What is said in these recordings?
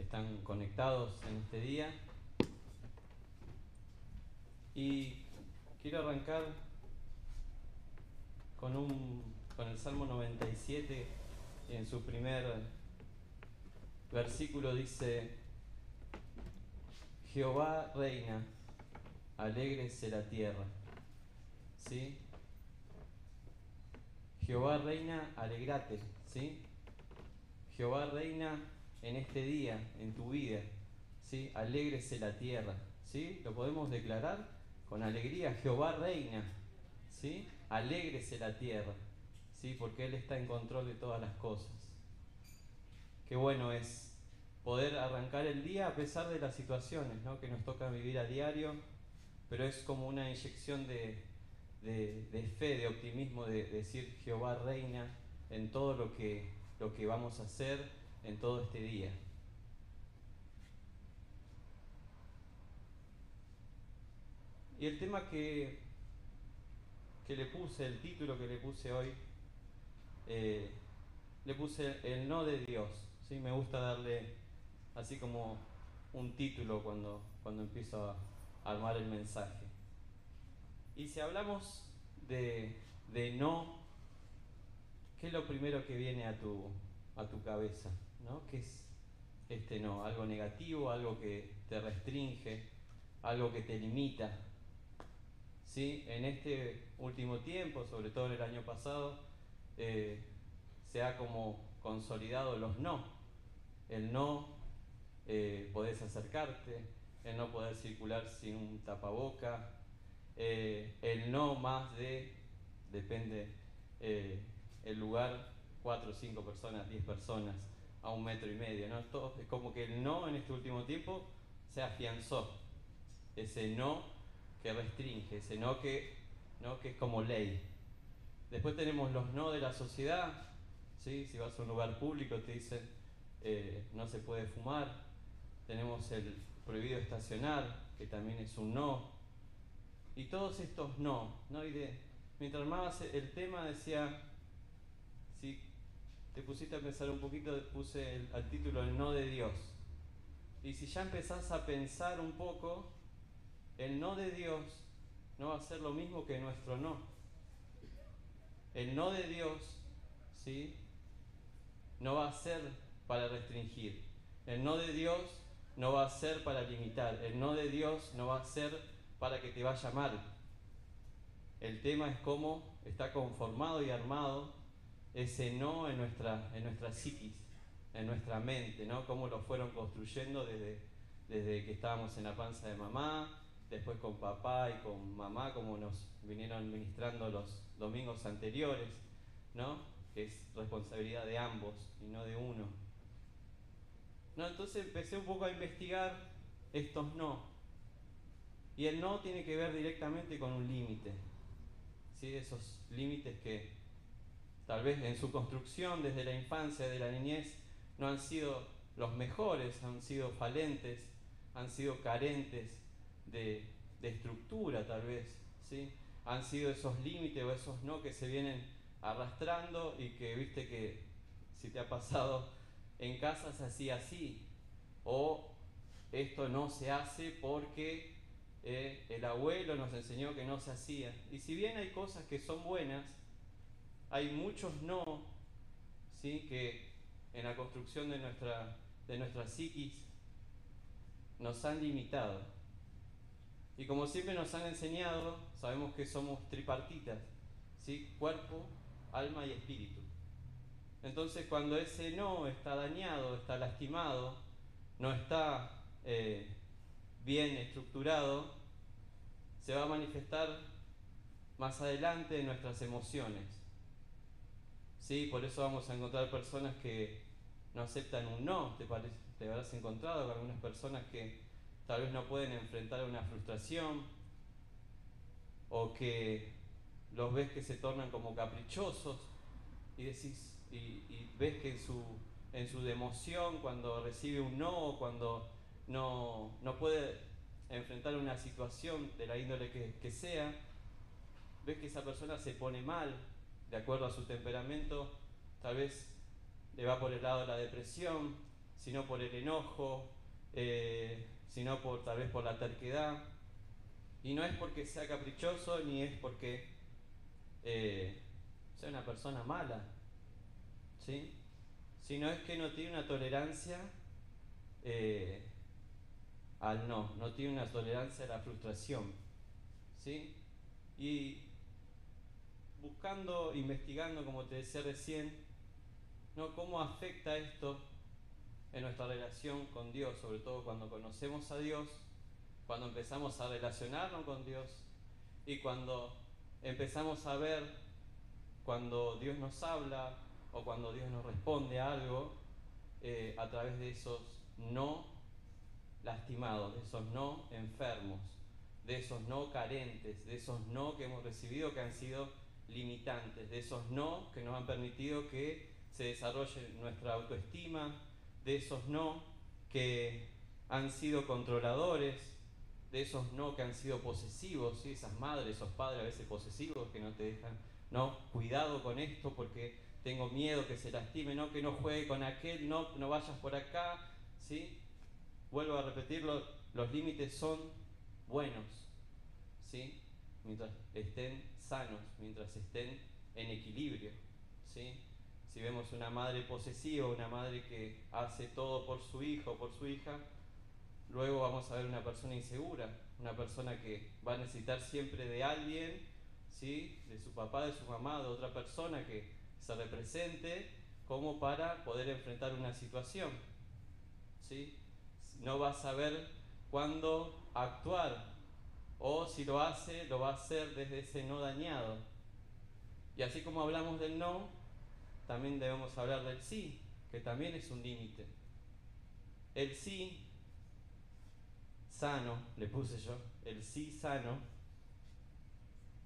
están conectados en este día. Y quiero arrancar con, un, con el Salmo 97, en su primer versículo dice, Jehová reina, alégrese la tierra. ¿Sí? Jehová reina, alegrate, ¿sí? Jehová reina en este día, en tu vida, ¿sí? Alégrese la tierra, ¿sí? Lo podemos declarar con alegría, Jehová reina, ¿sí? Alégrese la tierra, ¿sí? Porque Él está en control de todas las cosas. Qué bueno es poder arrancar el día a pesar de las situaciones ¿no? que nos toca vivir a diario, pero es como una inyección de, de, fe, de optimismo, de, decir Jehová reina en todo lo que, lo que vamos a hacer en todo este día. Y el tema que, que le puse, el título que le puse hoy, eh, le puse el no de Dios. ¿sí? Me gusta darle así como un título cuando, cuando empiezo a armar el mensaje. Y si hablamos de, no, ¿qué es lo primero que viene a tu, a tu cabeza? ¿No? ¿Qué es este no? ¿Algo negativo, algo que te restringe, algo que te limita? ¿Sí? En este último tiempo, sobre todo en el año pasado, eh, se ha como consolidado los no. El no eh, podés acercarte, el no poder circular sin un tapaboca, eh, el no más de, depende eh, el lugar, cuatro, cinco personas, diez personas, a un metro y medio, ¿no? Todo, es como que el no en este último tiempo se afianzó, ese no que restringe, ese no que, ¿no? que es como ley. Después tenemos los no de la sociedad, ¿sí? si vas a un lugar público te dicen eh, no se puede fumar, tenemos el prohibido estacionar, que también es un no, y todos estos no, ¿no? Y de, mientras más el tema decía, te pusiste a pensar un poquito, puse el, al título el no de Dios. Y si ya empezás a pensar un poco, el no de Dios no va a ser lo mismo que nuestro no. El no de Dios, ¿sí? No va a ser para restringir. El no de Dios no va a ser para limitar. El no de Dios no va a ser para que te vaya mal. El tema es cómo está conformado y armado ese no en nuestra, en nuestra psiquis, en nuestra mente, ¿no? Cómo lo fueron construyendo desde, desde que estábamos en la panza de mamá, después con papá y con mamá, como nos vinieron ministrando los domingos anteriores, ¿no? Que es responsabilidad de ambos y no de uno. No, entonces empecé un poco a investigar estos no. Y el no tiene que ver directamente con un límite. ¿sí? Esos límites que tal vez en su construcción desde la infancia, de la niñez, no han sido los mejores, han sido falentes, han sido carentes de, estructura tal vez. ¿sí? Han sido esos límites o esos no que se vienen arrastrando y que viste que si te ha pasado en casa se hacía así o esto no se hace porque eh, el abuelo nos enseñó que no se hacía. Y si bien hay cosas que son buenas, hay muchos no, ¿sí? que en la construcción de nuestra, de nuestra psiquis nos han limitado. Y como siempre nos han enseñado, sabemos que somos tripartitas, ¿sí? cuerpo, alma y espíritu. Entonces cuando ese no está dañado, está lastimado, no está eh, bien estructurado, se va a manifestar más adelante en nuestras emociones. ¿Sí? Por eso vamos a encontrar personas que no aceptan un no, te, te habrás encontrado con algunas personas que tal vez no pueden enfrentar una frustración o que los ves que se tornan como caprichosos y decís y, y ves que en su en su democión cuando recibe un no cuando no, no puede enfrentar una situación de la índole que, sea, ves que esa persona se pone mal de acuerdo a su temperamento, tal vez le va por el lado de la depresión, sino por el enojo, eh, sino por tal vez por la terquedad. Y no es porque sea caprichoso ni es porque eh, sea una persona mala, ¿sí? sino es que no tiene una tolerancia eh, al no, no tiene una tolerancia a la frustración. ¿sí? Y buscando, investigando, como te decía recién, ¿no? cómo afecta esto en nuestra relación con Dios, sobre todo cuando conocemos a Dios, cuando empezamos a relacionarnos con Dios y cuando empezamos a ver cuando Dios nos habla o cuando Dios nos responde a algo eh, a través de esos no lastimados, de esos no enfermos, de esos no carentes, de esos no que hemos recibido que han sido limitantes, de esos no que nos han permitido que se desarrolle nuestra autoestima, de esos no que han sido controladores, de esos no que han sido posesivos, ¿sí? esas madres, esos padres a veces posesivos que no te dejan, no, cuidado con esto porque tengo miedo que se lastime, no, que no juegue con aquel, no, no vayas por acá, ¿sí? Vuelvo a repetirlo, los límites son buenos, ¿sí? Mientras estén mientras estén en equilibrio, ¿sí? Si vemos una madre posesiva, una madre que hace todo por su hijo o por su hija, luego vamos a ver una persona insegura, una persona que va a necesitar siempre de alguien, ¿sí? de su papá, de su mamá, de otra persona que se represente como para poder enfrentar una situación. No va a saber cuándo actuar o si lo hace, lo va a hacer desde ese no dañado. Y así como hablamos del no, también debemos hablar del sí, que también es un límite. El sí sano, le puse yo, el sí sano,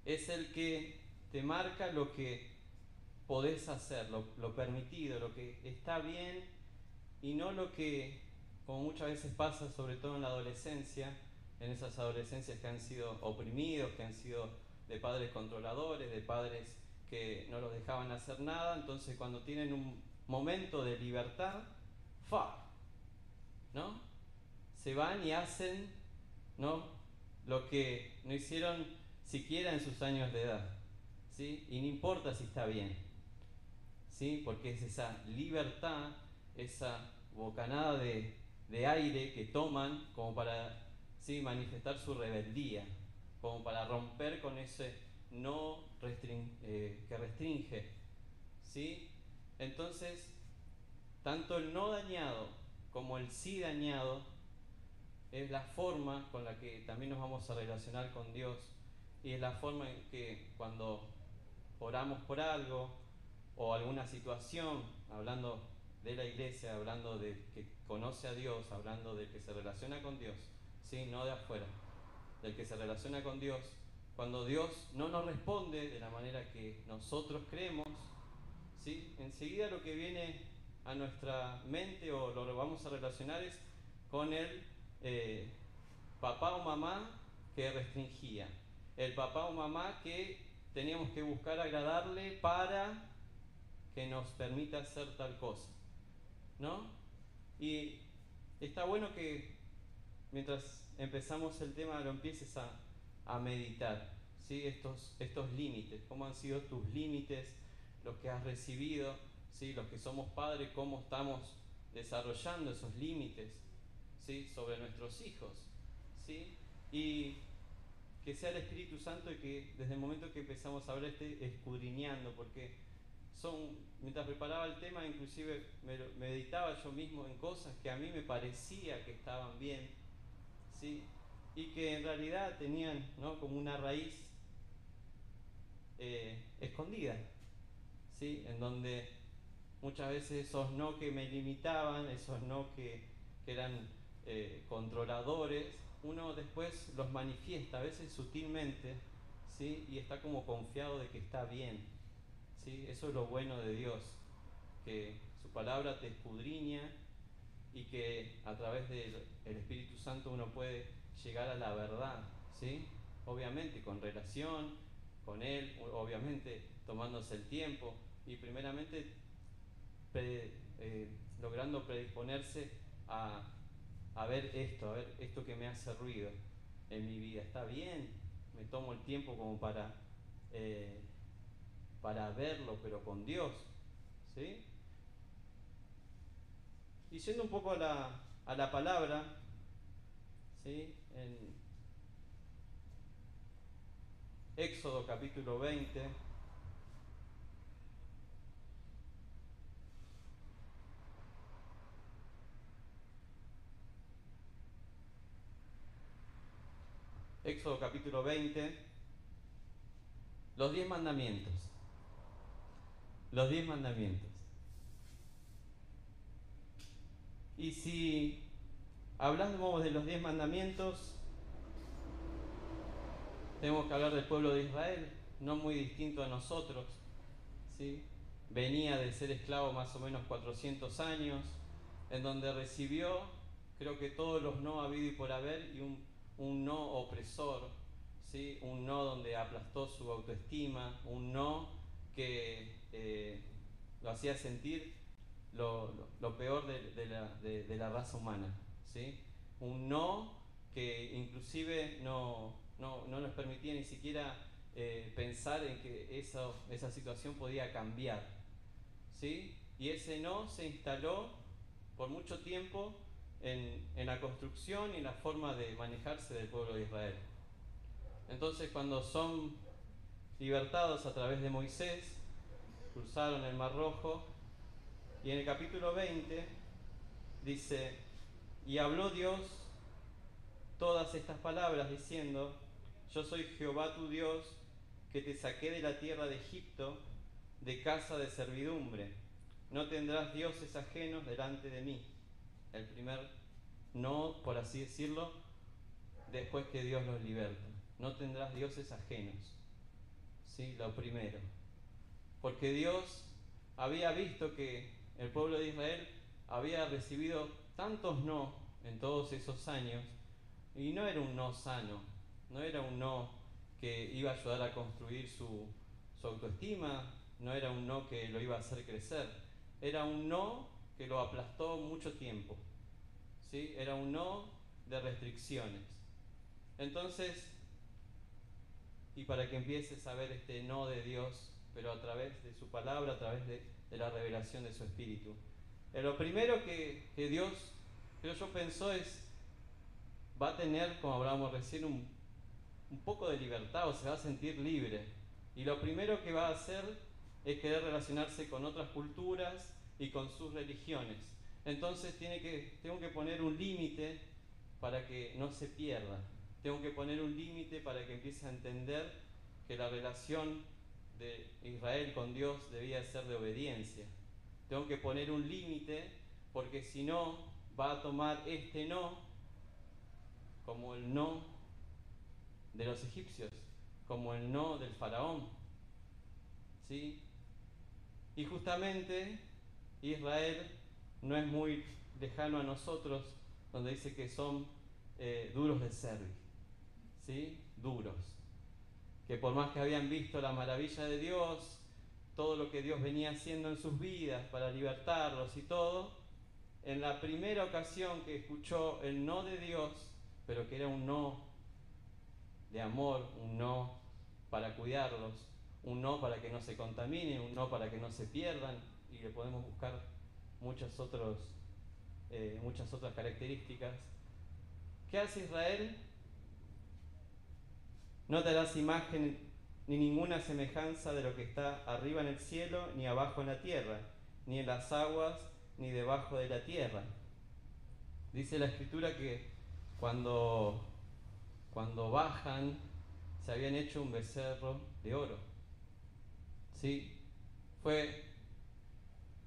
es el que te marca lo que podés hacer, lo, lo, permitido, lo que está bien y no lo que, como muchas veces pasa, sobre todo en la adolescencia, en esas adolescencias que han sido oprimidos, que han sido de padres controladores, de padres que no los dejaban hacer nada, entonces cuando tienen un momento de libertad, ¡fa! ¿No? Se van y hacen, ¿no? Lo que no hicieron siquiera en sus años de edad, ¿sí? Y no importa si está bien, ¿sí? Porque es esa libertad, esa bocanada de, de aire que toman como para, ¿sí? Manifestar su rebeldía, como para romper con ese no eh, que restringe. ¿sí? Entonces, tanto el no dañado como el sí dañado es la forma con la que también nos vamos a relacionar con Dios y es la forma en que cuando oramos por algo o alguna situación, hablando de la iglesia, hablando de que conoce a Dios, hablando de que se relaciona con Dios, ¿sí? no de afuera, del que se relaciona con Dios, cuando Dios no nos responde de la manera que nosotros creemos, ¿sí? enseguida lo que viene a nuestra mente o lo vamos a relacionar es con el eh, papá o mamá que restringía, el papá o mamá que teníamos que buscar agradarle para que nos permita hacer tal cosa. ¿No? Y está bueno que mientras empezamos el tema lo empieces a, a meditar ¿sí? estos, estos límites, cómo han sido tus límites, los que has recibido, ¿sí? los que somos padres, cómo estamos desarrollando esos límites ¿sí? sobre nuestros hijos. ¿sí? Y que sea el Espíritu Santo y que desde el momento que empezamos a hablar esté escudriñando, porque son, mientras preparaba el tema, inclusive me meditaba yo mismo en cosas que a mí me parecía que estaban bien, y que en realidad tenían ¿no? como una raíz eh, escondida, ¿sí? en donde muchas veces esos no que me limitaban, esos no que, eran eh, controladores, uno después los manifiesta, a veces sutilmente, ¿sí? y está como confiado de que está bien. ¿sí? Eso es lo bueno de Dios, que su palabra te escudriña y que a través del Espíritu Santo uno puede llegar a la verdad, ¿sí? Obviamente con relación con Él, obviamente tomándose el tiempo y primeramente eh, logrando predisponerse a, a ver esto, a ver esto que me hace ruido en mi vida. ¿Está bien? Me tomo el tiempo como para, eh, para verlo, pero con Dios. ¿Sí? Y yendo un poco a la, a la palabra, ¿sí? en Éxodo capítulo 20, Éxodo capítulo 20, los diez mandamientos. Los diez mandamientos. Y si hablamos de los diez mandamientos, tenemos que hablar del pueblo de Israel, no muy distinto a nosotros. ¿sí? Venía de ser esclavo más o menos 400 años, en donde recibió, creo que todos los no habido y por haber, y un, un no opresor, ¿sí? un no donde aplastó su autoestima, un no que eh, lo hacía sentir lo, lo, peor de, de, la, de, de, la, raza humana. ¿sí? Un no que inclusive no, no, no nos permitía ni siquiera eh, pensar en que eso, esa situación podía cambiar. ¿sí? Y ese no se instaló por mucho tiempo en, en, la construcción y en la forma de manejarse del pueblo de Israel. Entonces cuando son libertados a través de Moisés, cruzaron el Mar Rojo, y en el capítulo 20 dice, y habló Dios todas estas palabras diciendo, yo soy Jehová tu Dios, que te saqué de la tierra de Egipto, de casa de servidumbre. No tendrás dioses ajenos delante de mí. El primer no, por así decirlo, después que Dios los liberta. No tendrás dioses ajenos. ¿Sí? Lo primero. Porque Dios había visto que el pueblo de Israel había recibido tantos no en todos esos años y no era un no sano, no era un no que iba a ayudar a construir su, autoestima, no era un no que lo iba a hacer crecer, era un no que lo aplastó mucho tiempo, ¿sí? era un no de restricciones. Entonces, y para que empieces a ver este no de Dios, pero a través de su palabra, a través de, de la revelación de su espíritu. Eh, lo primero que, que Dios, creo yo, pensó es, va a tener, como hablábamos recién, un, un poco de libertad o se va a sentir libre. Y lo primero que va a hacer es querer relacionarse con otras culturas y con sus religiones. Entonces tiene que, tengo que poner un límite para que no se pierda. Tengo que poner un límite para que empiece a entender que la relación de Israel con Dios debía ser de obediencia. Tengo que poner un límite porque si no va a tomar este no como el no de los egipcios, como el no del faraón. ¿Sí? Y justamente Israel no es muy lejano a nosotros, donde dice que son eh, duros de servir, ¿sí? Duros. Que por más que habían visto la maravilla de Dios, todo lo que Dios venía haciendo en sus vidas para libertarlos y todo, en la primera ocasión que escuchó el no de Dios, pero que era un no de amor, un no para cuidarlos, un no para que no se contaminen, un no para que no se pierdan, y le podemos buscar muchos otros, eh, muchas otras características. ¿Qué hace Israel? No te harás imagen ni ninguna semejanza de lo que está arriba en el cielo, ni abajo en la tierra, ni en las aguas, ni debajo de la tierra. Dice la escritura que cuando, cuando bajan se habían hecho un becerro de oro. ¿Sí? Fue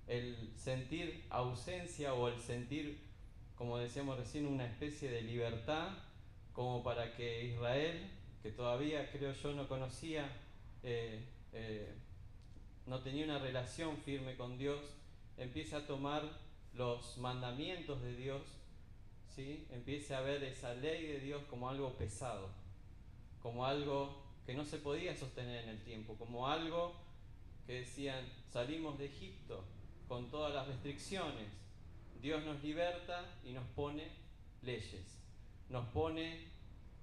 el sentir ausencia o el sentir, como decíamos recién, una especie de libertad como para que Israel que todavía creo yo no conocía, eh, eh, no tenía una relación firme con Dios, empieza a tomar los mandamientos de Dios, ¿sí? empieza a ver esa ley de Dios como algo pesado, como algo que no se podía sostener en el tiempo, como algo que decían, salimos de Egipto con todas las restricciones, Dios nos liberta y nos pone leyes. Nos pone,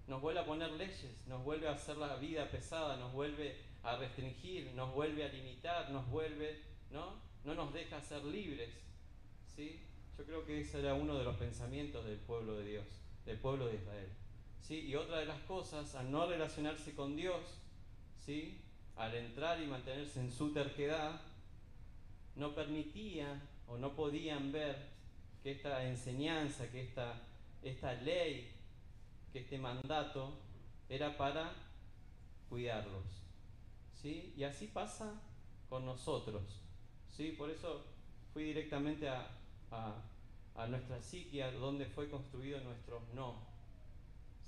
nos vuelve a poner leyes, nos vuelve a hacer la vida pesada, nos vuelve a restringir, nos vuelve a limitar, nos vuelve, ¿no? No nos deja ser libres. ¿Sí? Yo creo que ese era uno de los pensamientos del pueblo de Dios, del pueblo de Israel. ¿Sí? Y otra de las cosas, al no relacionarse con Dios, ¿sí? al entrar y mantenerse en su terquedad, no permitía o no podían ver que esta enseñanza, que esta, esta ley, que este mandato era para cuidarlos. ¿sí? Y así pasa con nosotros. ¿sí? Por eso fui directamente a, a, nuestra psiquia, donde fue construido nuestro no.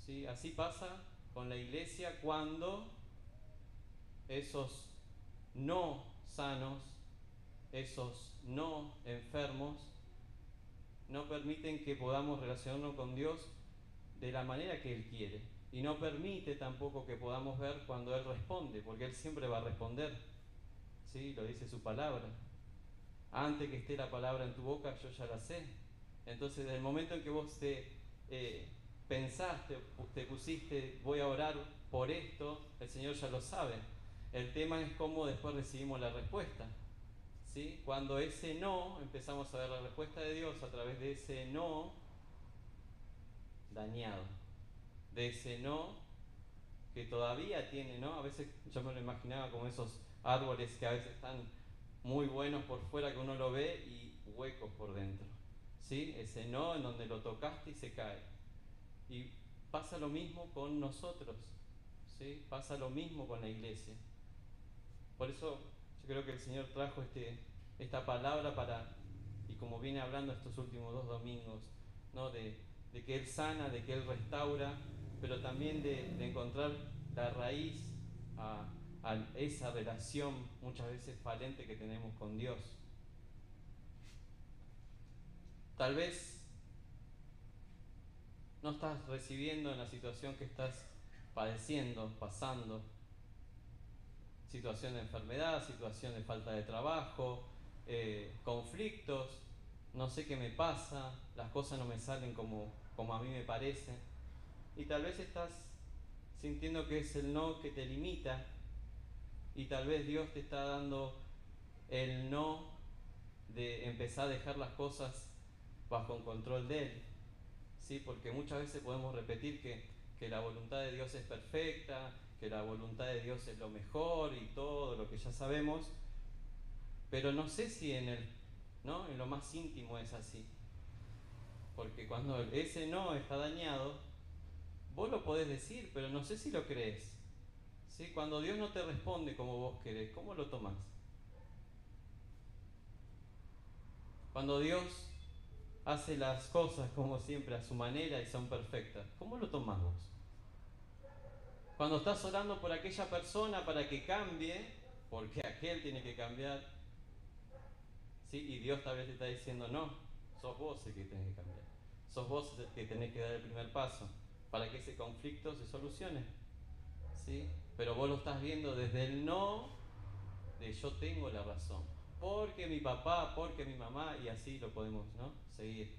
¿sí? Así pasa con la iglesia cuando esos no sanos, esos no enfermos, no permiten que podamos relacionarnos con Dios de la manera que Él quiere. Y no permite tampoco que podamos ver cuando Él responde, porque Él siempre va a responder. ¿Sí? Lo dice su palabra. Antes que esté la palabra en tu boca, yo ya la sé. Entonces, desde el momento en que vos te eh, pensaste, te pusiste, voy a orar por esto, el Señor ya lo sabe. El tema es cómo después recibimos la respuesta. ¿sí? Cuando ese no, empezamos a ver la respuesta de Dios a través de ese no dañado, de ese no que todavía tiene, ¿no? A veces yo me lo imaginaba como esos árboles que a veces están muy buenos por fuera que uno lo ve y huecos por dentro. ¿Sí? Ese no en donde lo tocaste y se cae. Y pasa lo mismo con nosotros. ¿Sí? Pasa lo mismo con la iglesia. Por eso yo creo que el Señor trajo este, esta palabra para, y como viene hablando estos últimos dos domingos, ¿no? de, que Él sana, de que Él restaura, pero también de, encontrar la raíz a, a esa relación muchas veces falente que tenemos con Dios. Tal vez no estás recibiendo en la situación que estás padeciendo, pasando, situación de enfermedad, situación de falta de trabajo, eh, conflictos, no sé qué me pasa, las cosas no me salen como, como a mí me parece. Y tal vez estás sintiendo que es el no que te limita y tal vez Dios te está dando el no de empezar a dejar las cosas bajo el control de Él. ¿Sí? Porque muchas veces podemos repetir que, que la voluntad de Dios es perfecta, que la voluntad de Dios es lo mejor y todo lo que ya sabemos, pero no sé si en el, ¿no? En lo más íntimo es así. Porque cuando ese no está dañado, vos lo podés decir, pero no sé si lo crees. ¿Sí? Cuando Dios no te responde como vos querés, ¿cómo lo tomás? Cuando Dios hace las cosas como siempre a su manera y son perfectas, ¿cómo lo tomás vos? Cuando estás orando por aquella persona para que cambie, porque aquel tiene que cambiar, ¿sí? y Dios tal vez te está diciendo, no, sos vos el que tenés que cambiar. Sos vos que tenés que dar el primer paso para que ese conflicto se solucione. ¿sí? Pero vos lo estás viendo desde el no de yo tengo la razón. Porque mi papá, porque mi mamá, y así lo podemos ¿no? seguir.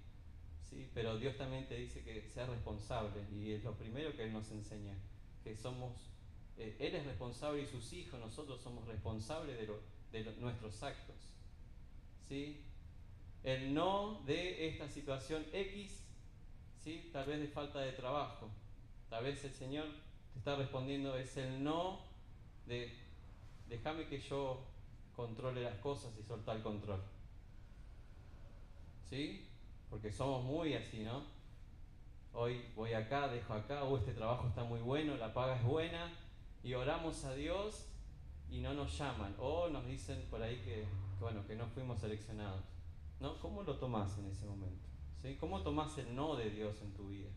¿sí? Pero Dios también te dice que seas responsable y es lo primero que Él nos enseña que somos, eh, Él es responsable y sus hijos, nosotros somos responsables de, de nuestros actos. ¿sí? El no de esta situación X, ¿sí? tal vez de falta de trabajo, tal vez el Señor te está respondiendo, es el no de déjame que yo controle las cosas y soltar el control. ¿Sí? Porque somos muy así, ¿no? Hoy voy acá, dejo acá, o este trabajo está muy bueno, la paga es buena, y oramos a Dios y no nos llaman, o nos dicen por ahí que, bueno, que no fuimos seleccionados. ¿No? ¿Cómo lo tomás en ese momento? ¿Sí? ¿Cómo tomás el no de Dios en tu vida?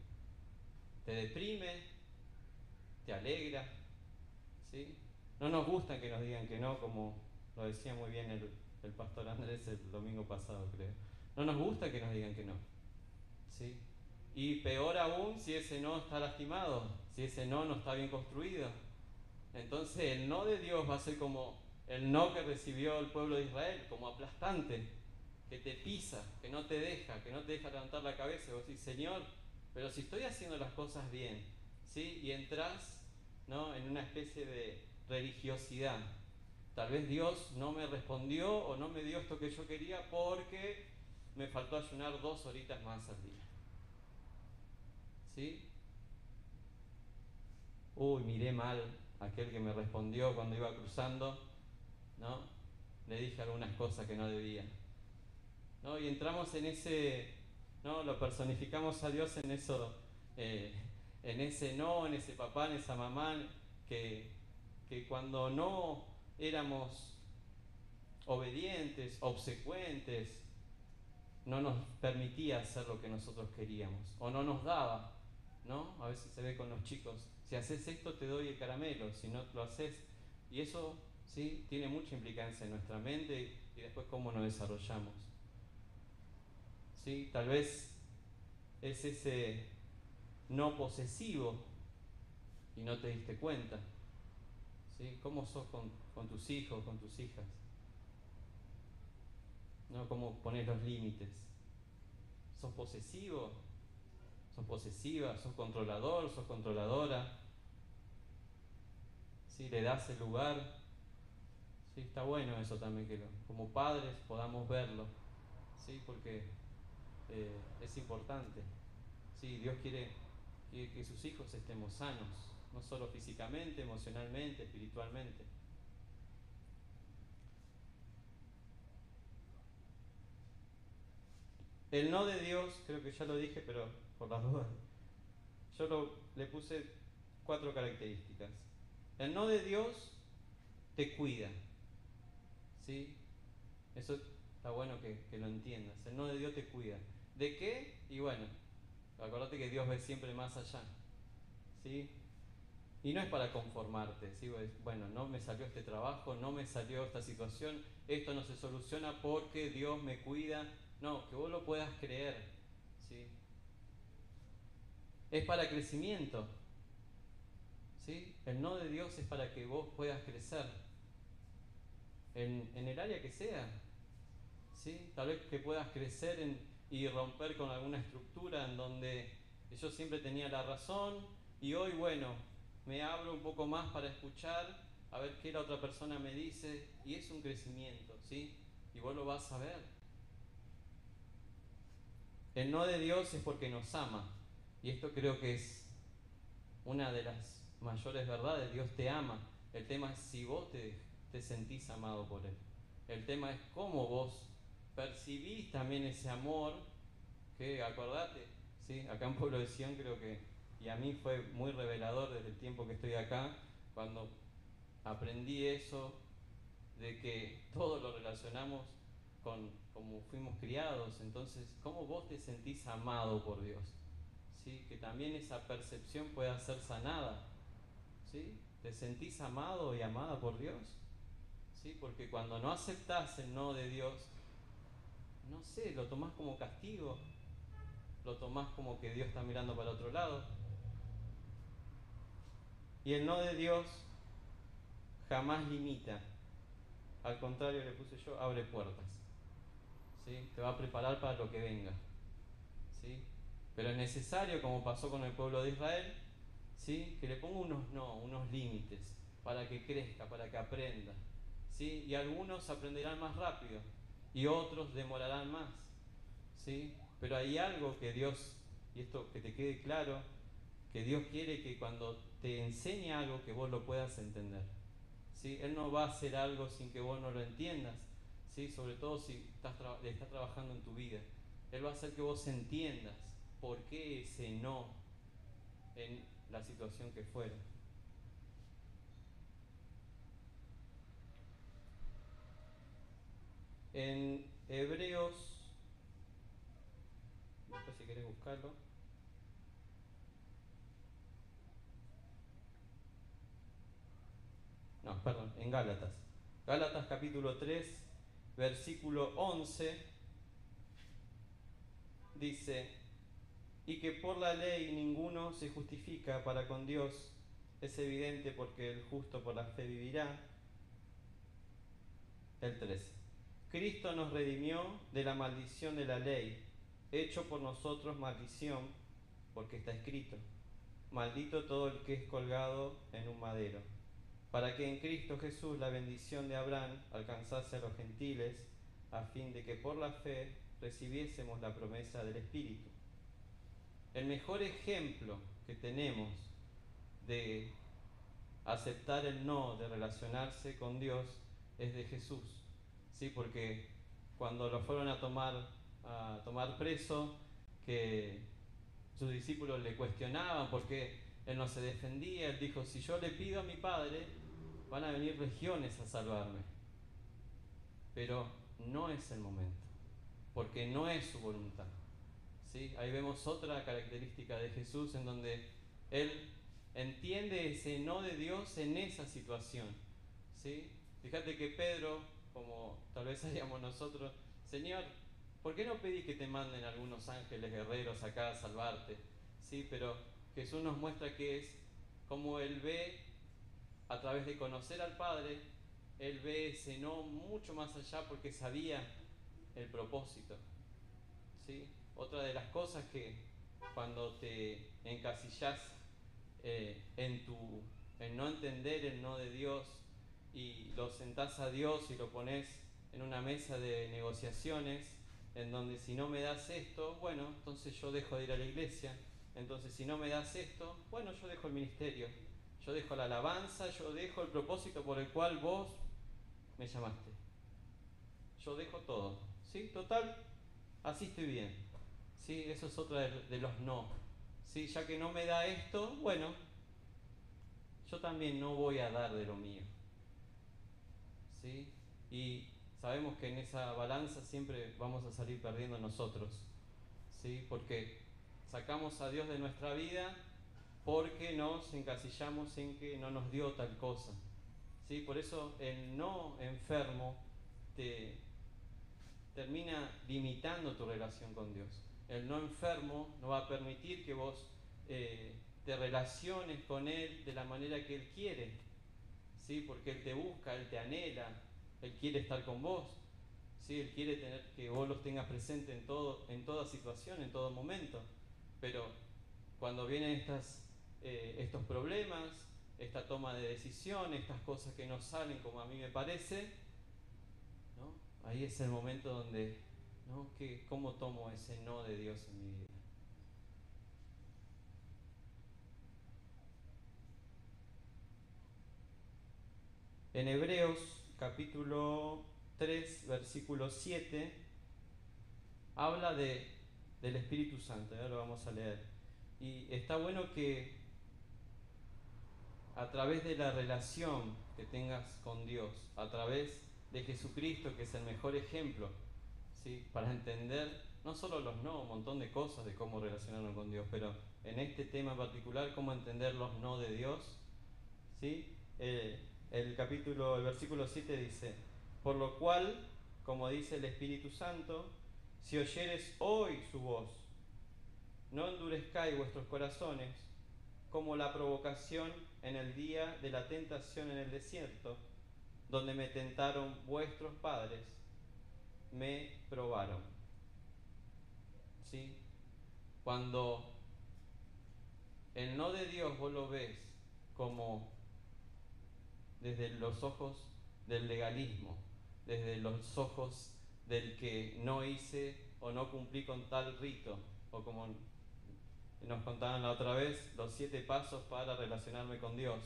¿Te deprime? ¿Te alegra? ¿Sí? No nos gusta que nos digan que no, como lo decía muy bien el, pastor Andrés el domingo pasado, creo. No nos gusta que nos digan que no. ¿Sí? Y peor aún si ese no está lastimado, si ese no no está bien construido. Entonces el no de Dios va a ser como el no que recibió el pueblo de Israel, como aplastante, que te pisa, que no te deja, que no te deja levantar la cabeza, y vos Señor, pero si estoy haciendo las cosas bien, ¿sí? Y entras ¿no? en una especie de religiosidad. Tal vez Dios no me respondió o no me dio esto que yo quería porque me faltó ayunar dos horitas más al día. ¿Sí? Uy, miré mal aquel que me respondió cuando iba cruzando, ¿no? Le dije algunas cosas que no debía. ¿No? Y entramos en ese, ¿no? Lo personificamos a Dios en eso, eh, en ese no, en ese papá, en esa mamá, que, que cuando no éramos obedientes, obsecuentes, no nos permitía hacer lo que nosotros queríamos, o no nos daba, ¿no? A veces se ve con los chicos, si haces esto te doy el caramelo, si no lo haces, y eso ¿sí? tiene mucha implicancia en nuestra mente y después cómo nos desarrollamos. ¿Sí? Tal vez es ese no posesivo y no te diste cuenta. ¿Sí? ¿Cómo sos con, con tus hijos, con tus hijas? ¿No? ¿Cómo pones los límites? ¿Sos posesivo? ¿Sos posesiva? ¿Sos controlador? ¿Sos controladora? ¿Sí? ¿Le das el lugar? Sí, está bueno eso también, que como padres podamos verlo, ¿sí? porque eh, es importante. Sí, Dios quiere que sus hijos estemos sanos, no solo físicamente, emocionalmente, espiritualmente. El no de Dios, creo que ya lo dije, pero por las dudas, yo le puse cuatro características. El no de Dios te cuida. ¿Sí? Eso está bueno que, que, lo entiendas. El no de Dios te cuida. ¿De qué? Y bueno, acordate que Dios ve siempre más allá. ¿Sí? Y no es para conformarte, ¿sí? bueno, no me salió este trabajo, no me salió esta situación, esto no se soluciona porque Dios me cuida. No, que vos lo puedas creer. ¿sí? Es para crecimiento. ¿sí? El no de Dios es para que vos puedas crecer. En, en el área que sea. ¿sí? Tal vez que puedas crecer en, y romper con alguna estructura en donde yo siempre tenía la razón y hoy, bueno, me abro un poco más para escuchar, a ver qué la otra persona me dice, y es un crecimiento, ¿sí? Y vos lo vas a ver. El no de Dios es porque nos ama. Y esto creo que es una de las mayores verdades. Dios te ama. El tema es si vos te, te sentís amado por Él. El tema es cómo vos percibís también ese amor. Que acordate, ¿sí? acá en Pueblo de Sion creo que, y a mí fue muy revelador desde el tiempo que estoy acá, cuando aprendí eso de que todo lo relacionamos con como fuimos criados. Entonces, ¿cómo vos te sentís amado por Dios? ¿Sí? Que también esa percepción pueda ser sanada. ¿Sí? ¿Te sentís amado y amada por Dios? ¿Sí? Porque cuando no aceptás el no de Dios, no sé, lo tomás como castigo, lo tomás como que Dios está mirando para otro lado. Y el no de Dios jamás limita. Al contrario, le puse yo, abre puertas. ¿sí? Te va a preparar para lo que venga. ¿sí? Pero es necesario, como pasó con el pueblo de Israel, ¿sí? que le ponga unos no, unos límites, para que crezca, para que aprenda. ¿sí? Y algunos aprenderán más rápido y otros demorarán más. ¿sí? Pero hay algo que Dios, y esto que te quede claro, que Dios quiere que cuando te enseñe algo que vos lo puedas entender. ¿sí? Él no va a hacer algo sin que vos no lo entiendas. ¿sí? sobre todo si estás, estás trabajando en tu vida. Él va a hacer que vos entiendas por qué ese no en la situación que fuera. En Hebreos, después si querés buscarlo. No, perdón, en Gálatas. Gálatas capítulo 3, versículo 11, dice, y que por la ley ninguno se justifica para con Dios, es evidente porque el justo por la fe vivirá. El 13. Cristo nos redimió de la maldición de la ley, hecho por nosotros maldición, porque está escrito, maldito todo el que es colgado en un madero, para que en Cristo Jesús la bendición de Abraham alcanzase a los gentiles, a fin de que por la fe recibiésemos la promesa del Espíritu. El mejor ejemplo que tenemos de aceptar el no, de relacionarse con Dios, es de Jesús. ¿Sí? Porque cuando lo fueron a tomar, a tomar preso, que sus discípulos le cuestionaban porque él no se defendía, él dijo, si yo le pido a mi Padre, van a venir regiones a salvarme. Pero no es el momento, porque no es su voluntad. ¿sí? Ahí vemos otra característica de Jesús en donde él entiende ese no de Dios en esa situación. ¿sí? Fíjate que Pedro, como tal vez haríamos nosotros, Señor, ¿por qué no pedí que te manden algunos ángeles guerreros acá a salvarte? Sí, pero Jesús nos muestra que es como Él ve a través de conocer al Padre, Él ve ese no mucho más allá porque sabía el propósito. ¿sí? Otra de las cosas que cuando te encasillas eh, en, tu, en no entender el no de Dios y lo sentás a Dios y lo pones en una mesa de negociaciones, en donde si no me das esto, bueno, entonces yo dejo de ir a la iglesia, entonces si no me das esto, bueno, yo dejo el ministerio, yo dejo la alabanza, yo dejo el propósito por el cual vos me llamaste. Yo dejo todo, ¿sí? Total, así estoy bien. ¿Sí? Eso es otra de, los no. ¿Sí? Ya que no me da esto, bueno, yo también no voy a dar de lo mío. ¿Sí? Y sabemos que en esa balanza siempre vamos a salir perdiendo nosotros, ¿sí? Porque sacamos a Dios de nuestra vida porque nos encasillamos en que no nos dio tal cosa, ¿sí? Por eso el no enfermo te termina limitando tu relación con Dios. El no enfermo no va a permitir que vos eh, te relaciones con Él de la manera que Él quiere, ¿sí? Porque Él te busca, Él te anhela, él quiere estar con vos. ¿sí? Él quiere tener, que vos los tengas presente en, todo, en toda situación, en todo momento. Pero cuando vienen estas, eh, estos problemas, esta toma de decisión, estas cosas que no salen como a mí me parece, ¿no? ahí es el momento donde, ¿no? que, ¿cómo tomo ese no de Dios en mi vida? En Hebreos capítulo 3, versículo 7, habla de, del Espíritu Santo, ya lo vamos a leer. Y está bueno que a través de la relación que tengas con Dios, a través de Jesucristo, que es el mejor ejemplo, ¿sí? para entender no solo los no, un montón de cosas de cómo relacionarnos con Dios, pero en este tema en particular, cómo entender los no de Dios, ¿sí? Eh, el capítulo, el versículo 7 dice, por lo cual, como dice el Espíritu Santo, si oyeres hoy su voz, no endurezcáis vuestros corazones como la provocación en el día de la tentación en el desierto, donde me tentaron vuestros padres, me probaron. ¿Sí? Cuando el no de Dios vos lo ves como desde los ojos del legalismo, desde los ojos del que no hice o no cumplí con tal rito, o como nos contaban la otra vez, los siete pasos para relacionarme con Dios.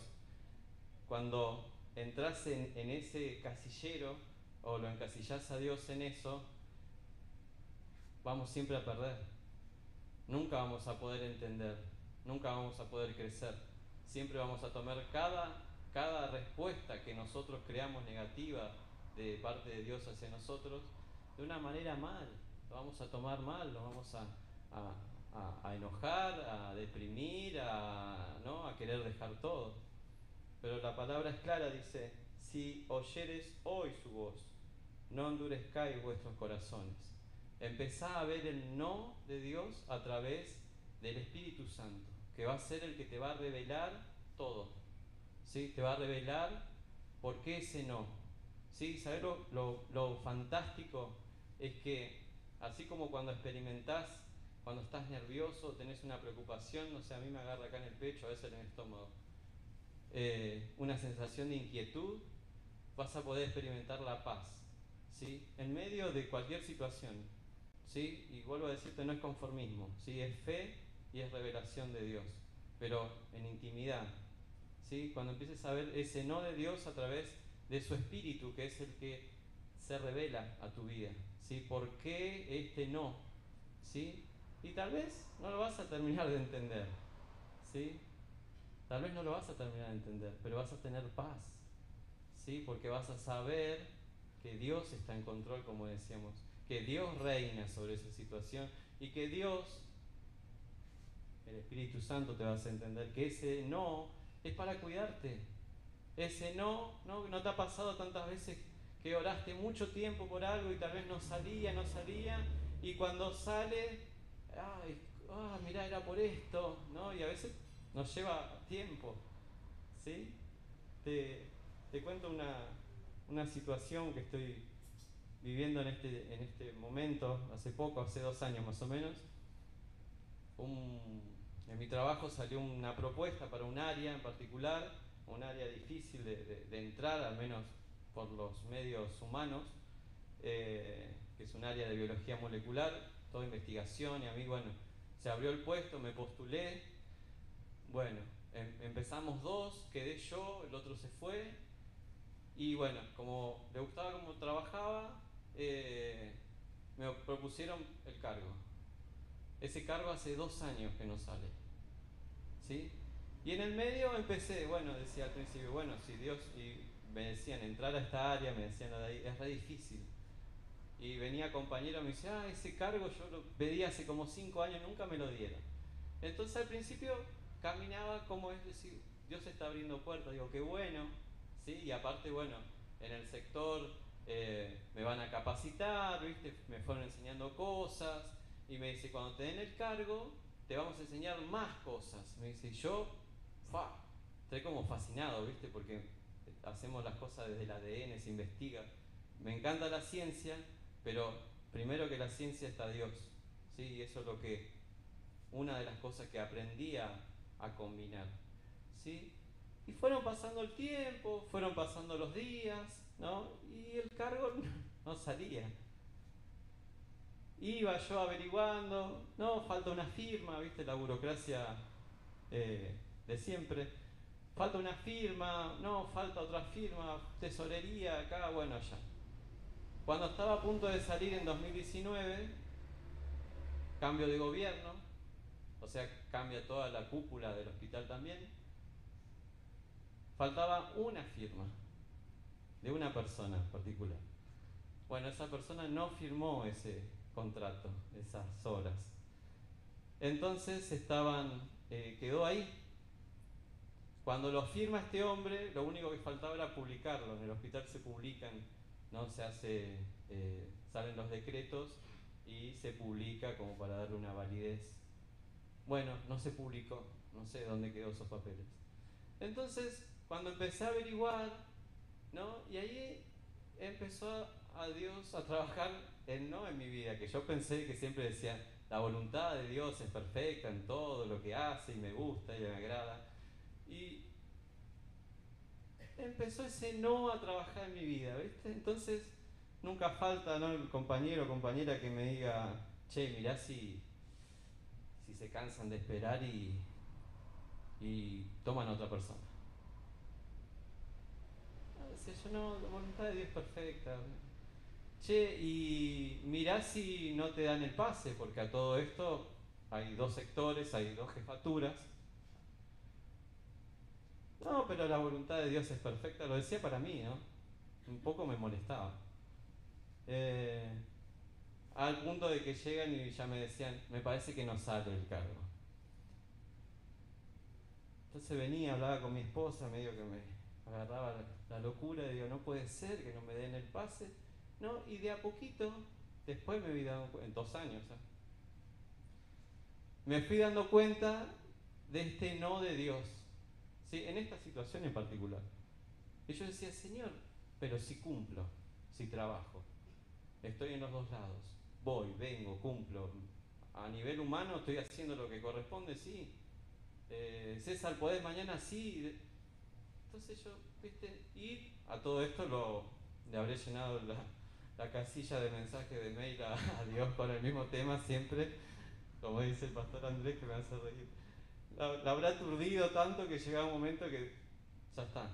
Cuando entras en, en ese casillero o lo encasillas a Dios en eso, vamos siempre a perder. Nunca vamos a poder entender, nunca vamos a poder crecer. Siempre vamos a tomar cada cada respuesta que nosotros creamos negativa de parte de Dios hacia nosotros, de una manera mal, lo vamos a tomar mal, lo vamos a, a, enojar, a deprimir, a, ¿no? a querer dejar todo. Pero la palabra es clara, dice, si oyeres hoy su voz, no endurezcáis vuestros corazones. Empezá a ver el no de Dios a través del Espíritu Santo, que va a ser el que te va a revelar todo. ¿Sí? Te va a revelar por qué ese no. ¿Sí? ¿Sabes lo, lo, fantástico? Es que así como cuando experimentás, cuando estás nervioso, tenés una preocupación, no sé, a mí me agarra acá en el pecho, a veces en el estómago, eh, una sensación de inquietud, vas a poder experimentar la paz, ¿sí? En medio de cualquier situación, ¿sí? Y vuelvo a decirte, no es conformismo, ¿sí? Es fe y es revelación de Dios, pero en intimidad, ¿sí? Cuando empieces a ver ese no de Dios a través de su espíritu, que es el que se revela a tu vida, ¿sí? ¿Por qué este no? ¿Sí? Y tal vez no lo vas a terminar de entender, ¿sí? Tal vez no lo vas a terminar de entender, pero vas a tener paz, ¿sí? Porque vas a saber que Dios está en control, como decíamos, que Dios reina sobre esa situación y que Dios, el Espíritu Santo, te vas a entender que ese no es para cuidarte. Ese no, no, no te ha pasado tantas veces que oraste mucho tiempo por algo y tal vez no salía, no salía, y cuando sale, ay, ah, mira, era por esto, ¿no? Y a veces nos lleva tiempo, ¿sí? Te, te cuento una, una situación que estoy viviendo en este, en este momento, hace poco, hace dos años más o menos. En mi trabajo salió una propuesta para un área en particular, un área difícil de, entrar, al menos por los medios humanos, eh, que es un área de biología molecular, toda investigación, y a mí, bueno, se abrió el puesto, me postulé, bueno, em, empezamos dos, quedé yo, el otro se fue, y bueno, como le gustaba cómo trabajaba, eh, me propusieron el cargo. Ese cargo hace dos años que no sale. ¿Sí? Y en el medio empecé, bueno, decía al principio, bueno, si Dios, y me decían entrar a esta área, me decían, es difícil. Y venía compañero me decía, ah, ese cargo yo lo pedí hace como cinco años, nunca me lo dieron. Entonces al principio caminaba como es decir, Dios está abriendo puertas, digo, qué bueno, ¿sí? Y aparte, bueno, en el sector eh, me van a capacitar, ¿viste? Me fueron enseñando cosas, y me dice, cuando te den el cargo, te vamos a enseñar más cosas. Me dice, yo, fa, estoy como fascinado, ¿viste? Porque hacemos las cosas desde el ADN, se investiga. Me encanta la ciencia, pero primero que la ciencia está Dios, ¿sí? Y eso es lo que, una de las cosas que aprendí a, a combinar, ¿sí? Y fueron pasando el tiempo, fueron pasando los días, ¿no? Y el cargo no salía. Iba yo averiguando, no, falta una firma, viste, la burocracia eh, de siempre. Falta una firma, no, falta otra firma, tesorería, acá, bueno, ya. Cuando estaba a punto de salir en 2019, cambio de gobierno, o sea, cambia toda la cúpula del hospital también faltaba una firma de una persona particular. Bueno, esa persona no firmó ese contrato, esas horas. Entonces estaban, eh, quedó ahí. Cuando lo firma este hombre, lo único que faltaba era publicarlo. En el hospital se publican, no se hace, eh, salen los decretos y se publica como para darle una validez. Bueno, no se publicó, no sé dónde quedó esos papeles. Entonces cuando empecé a averiguar, ¿no? Y ahí empezó a Dios a trabajar en no en mi vida, que yo pensé que siempre decía, la voluntad de Dios es perfecta en todo lo que hace y me gusta y me agrada. Y empezó ese no a trabajar en mi vida, ¿viste? Entonces nunca falta ¿no? el compañero o compañera que me diga, che, mirá si, si se cansan de esperar y, y toman a otra persona yo no, la voluntad de Dios es perfecta. Che, y mirá si no te dan el pase, porque a todo esto hay dos sectores, hay dos jefaturas. No, pero la voluntad de Dios es perfecta, lo decía para mí, ¿no? Un poco me molestaba. Eh, al punto de que llegan y ya me decían, me parece que no sale el cargo. Entonces venía, hablaba con mi esposa, medio que me agarraba la locura, digo, no puede ser que no me den el pase, ¿no? Y de a poquito, después me fui dando en dos años, ¿eh? me fui dando cuenta de este no de Dios, ¿sí? En esta situación en particular. Y yo decía, Señor, pero sí cumplo, sí trabajo. Estoy en los dos lados. Voy, vengo, cumplo. A nivel humano estoy haciendo lo que corresponde, sí. Eh, César, ¿podés mañana? Sí. Entonces yo, viste, y a todo esto lo, le habré llenado la, la casilla de mensaje de mail a, Dios con el mismo tema siempre, como dice el pastor Andrés, que me hace reír. La, habrá aturdido tanto que llega un momento que ya está.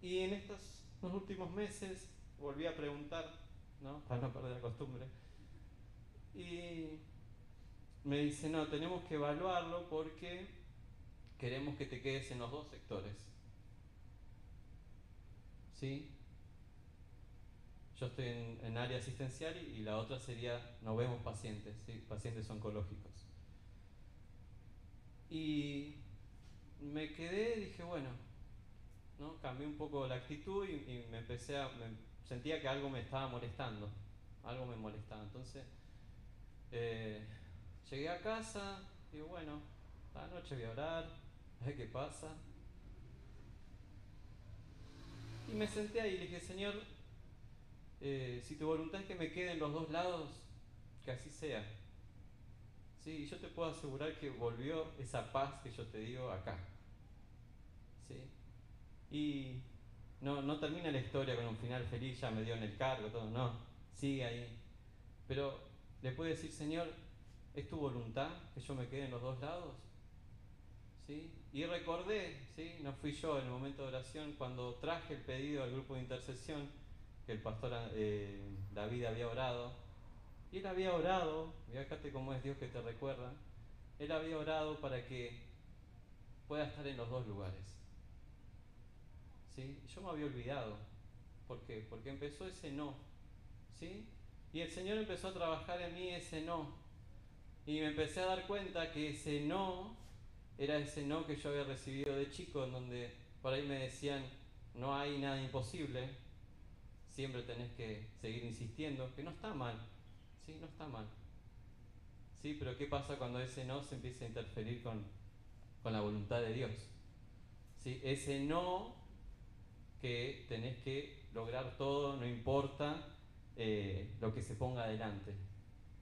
Y en estos últimos meses volví a preguntar, ¿no? para no perder la costumbre, y me dice, no, tenemos que evaluarlo porque queremos que te quedes en los dos sectores. ¿Sí? Yo estoy en, área asistencial y, la otra sería, no vemos pacientes, pacientes oncológicos. Y me quedé, dije, bueno, ¿no? cambié un poco la actitud y, me empecé a, sentía que algo me estaba molestando, algo me molestaba. Entonces, eh, llegué a casa, digo, bueno, la noche voy a orar, a ver qué pasa. Y me senté ahí y dije, Señor, eh, si tu voluntad es que me quede en los dos lados, que así sea. Sí, yo te puedo asegurar que volvió esa paz que yo te digo acá. ¿Sí? Y no, no termina la historia con un final feliz, ya me dio en el cargo, todo, no, sigue ahí. Pero le puede decir, Señor, ¿es tu voluntad que yo me quede en los dos lados? ¿Sí? Y recordé, ¿sí? no fui yo en el momento de oración, cuando traje el pedido al grupo de intercesión, que el pastor eh, David había orado. Y él había orado, fíjate cómo es Dios que te recuerda, él había orado para que pueda estar en los dos lugares. ¿Sí? Yo me había olvidado. ¿Por qué? Porque empezó ese no. ¿Sí? Y el Señor empezó a trabajar en mí ese no. Y me empecé a dar cuenta que ese no era ese no que yo había recibido de chico, en donde por ahí me decían, no hay nada imposible, siempre tenés que seguir insistiendo, que no está mal, sí, no está mal. Sí, pero ¿qué pasa cuando ese no se empieza a interferir con, la voluntad de Dios? ¿Sí? Ese no que tenés que lograr todo, no importa eh, lo que se ponga adelante.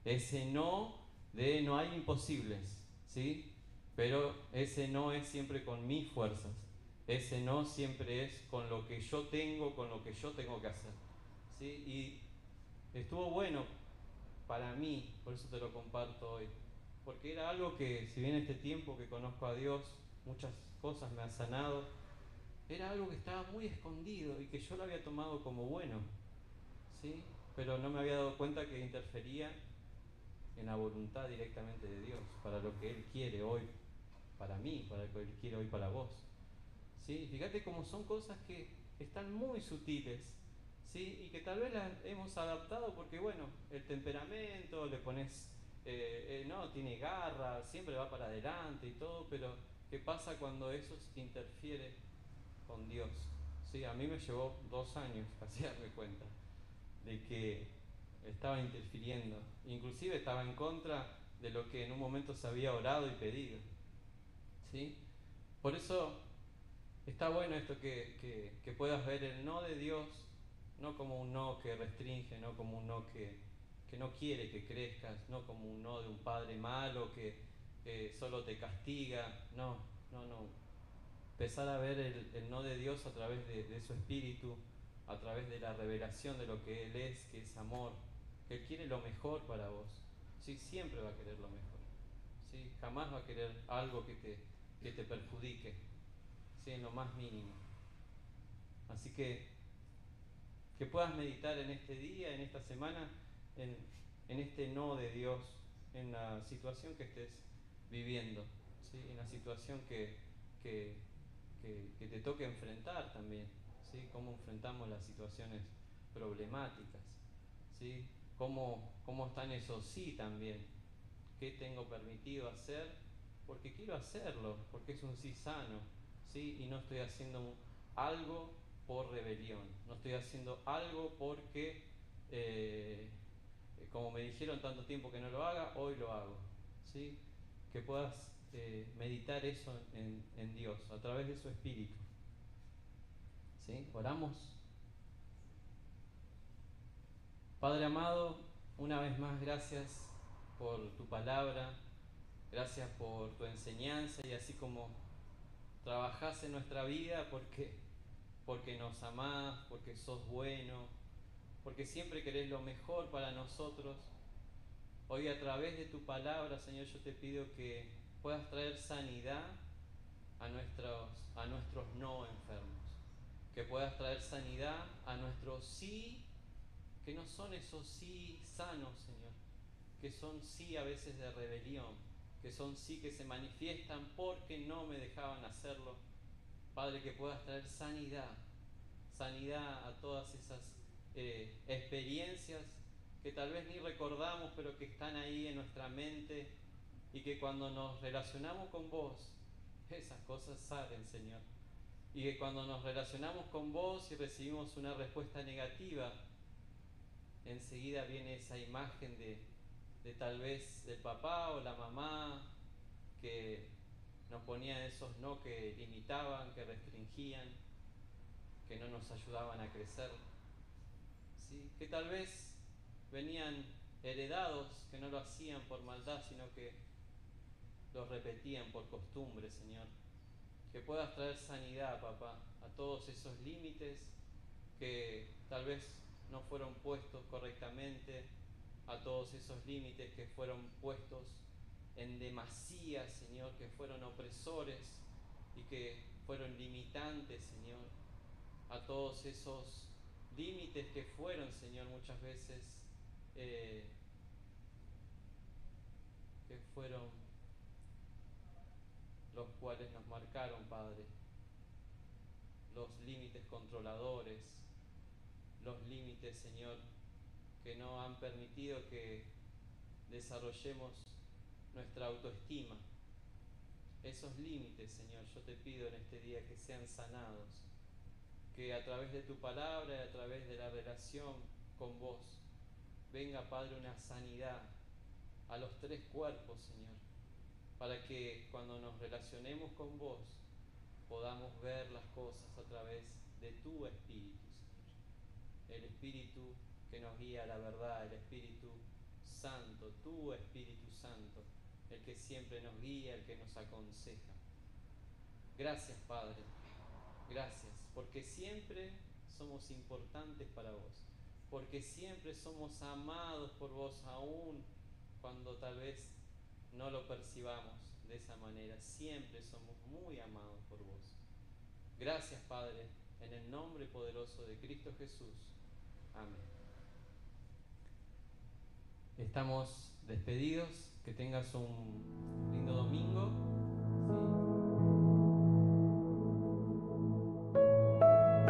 Ese no de no hay imposibles, ¿sí? Pero ese no es siempre con mis fuerzas. Ese no siempre es con lo que yo tengo, con lo que yo tengo que hacer. ¿sí? Y estuvo bueno para mí, por eso te lo comparto hoy. Porque era algo que, si bien este tiempo que conozco a Dios, muchas cosas me han sanado, era algo que estaba muy escondido y que yo lo había tomado como bueno. ¿sí? Pero no me había dado cuenta que interfería en la voluntad directamente de Dios, para lo que Él quiere hoy para mí, para lo que Él quiere hoy para vos. ¿Sí? Fíjate cómo son cosas que están muy sutiles, ¿sí? y que tal vez las hemos adaptado porque, bueno, el temperamento, le pones, eh, eh, no, tiene garra, siempre va para adelante y todo, pero ¿qué pasa cuando eso interfiere con Dios? ¿Sí? A mí me llevó dos años casi darme cuenta de que estaba interfiriendo, inclusive estaba en contra de lo que en un momento se había orado y pedido. ¿sí? Por eso está bueno esto que, puedas ver el no de Dios, no como un no que restringe, no como un no que, no quiere que crezcas, no como un no de un padre malo que, solo te castiga, no, no, no. Empezar a ver el, no de Dios a través de, su espíritu, a través de la revelación de lo que Él es, que es amor, que Él quiere lo mejor para vos. Sí, siempre va a querer lo mejor. ¿sí? Jamás va a querer algo que te, que te perjudique, en lo más mínimo. Así que que puedas meditar en este día, en esta semana, en, este no de Dios, en la situación que estés viviendo, ¿sí? en la situación que, que, te toque enfrentar también, ¿sí? cómo enfrentamos las situaciones problemáticas, ¿sí? cómo, cómo están esos sí también, qué tengo permitido hacer porque quiero hacerlo, porque es un sí sano, ¿sí? Y no estoy haciendo algo por rebelión, no estoy haciendo algo porque, eh, como me dijeron tanto tiempo que no lo haga, hoy lo hago, ¿sí? Que puedas eh, meditar eso en, Dios, a través de su espíritu. ¿Sí? Oramos. Padre amado, una vez más gracias por tu palabra, gracias por tu enseñanza y así como trabajás en nuestra vida porque, porque nos amás, porque sos bueno, porque siempre querés lo mejor para nosotros. Hoy a través de tu palabra, Señor, yo te pido que puedas traer sanidad a nuestros, a nuestros no enfermos, que puedas traer sanidad a nuestros sí, que no son esos sí sanos, Señor, que son sí a veces de rebelión, que son sí que se manifiestan porque no me dejaban hacerlo. Padre, que puedas traer sanidad, sanidad a todas esas eh, experiencias que tal vez ni recordamos, pero que están ahí en nuestra mente y que cuando nos relacionamos con vos, esas cosas salen, Señor. Y que cuando nos relacionamos con vos y recibimos una respuesta negativa, enseguida viene esa imagen de, de tal vez del papá o la mamá que nos ponían esos no que limitaban, que restringían, que no nos ayudaban a crecer. ¿Sí? Que tal vez venían heredados, que no lo hacían por maldad, sino que los repetían por costumbre, Señor. Que puedas traer sanidad, papá, a todos esos límites que tal vez no fueron puestos correctamente, a todos esos límites que fueron puestos en demasía, Señor, que fueron opresores y que fueron limitantes, Señor, a todos esos límites que fueron, Señor, muchas veces eh, que fueron los cuales nos marcaron, Padre, los límites controladores, los límites, Señor, que no han permitido que desarrollemos nuestra autoestima. Esos límites, Señor, yo te pido en este día que sean sanados, que a través de tu palabra y a través de la relación con vos, venga, Padre, una sanidad a los tres cuerpos, Señor, para que cuando nos relacionemos con vos podamos ver las cosas a través de tu Espíritu, Señor. El Espíritu que nos guía a la verdad, el Espíritu Santo, tu Espíritu Santo, el que siempre nos guía, el que nos aconseja. Gracias, Padre, gracias, porque siempre somos importantes para vos, porque siempre somos amados por vos aún cuando tal vez no lo percibamos de esa manera, siempre somos muy amados por vos. Gracias, Padre, en el nombre poderoso de Cristo Jesús. Amén. Estamos despedidos. Que tengas un lindo domingo.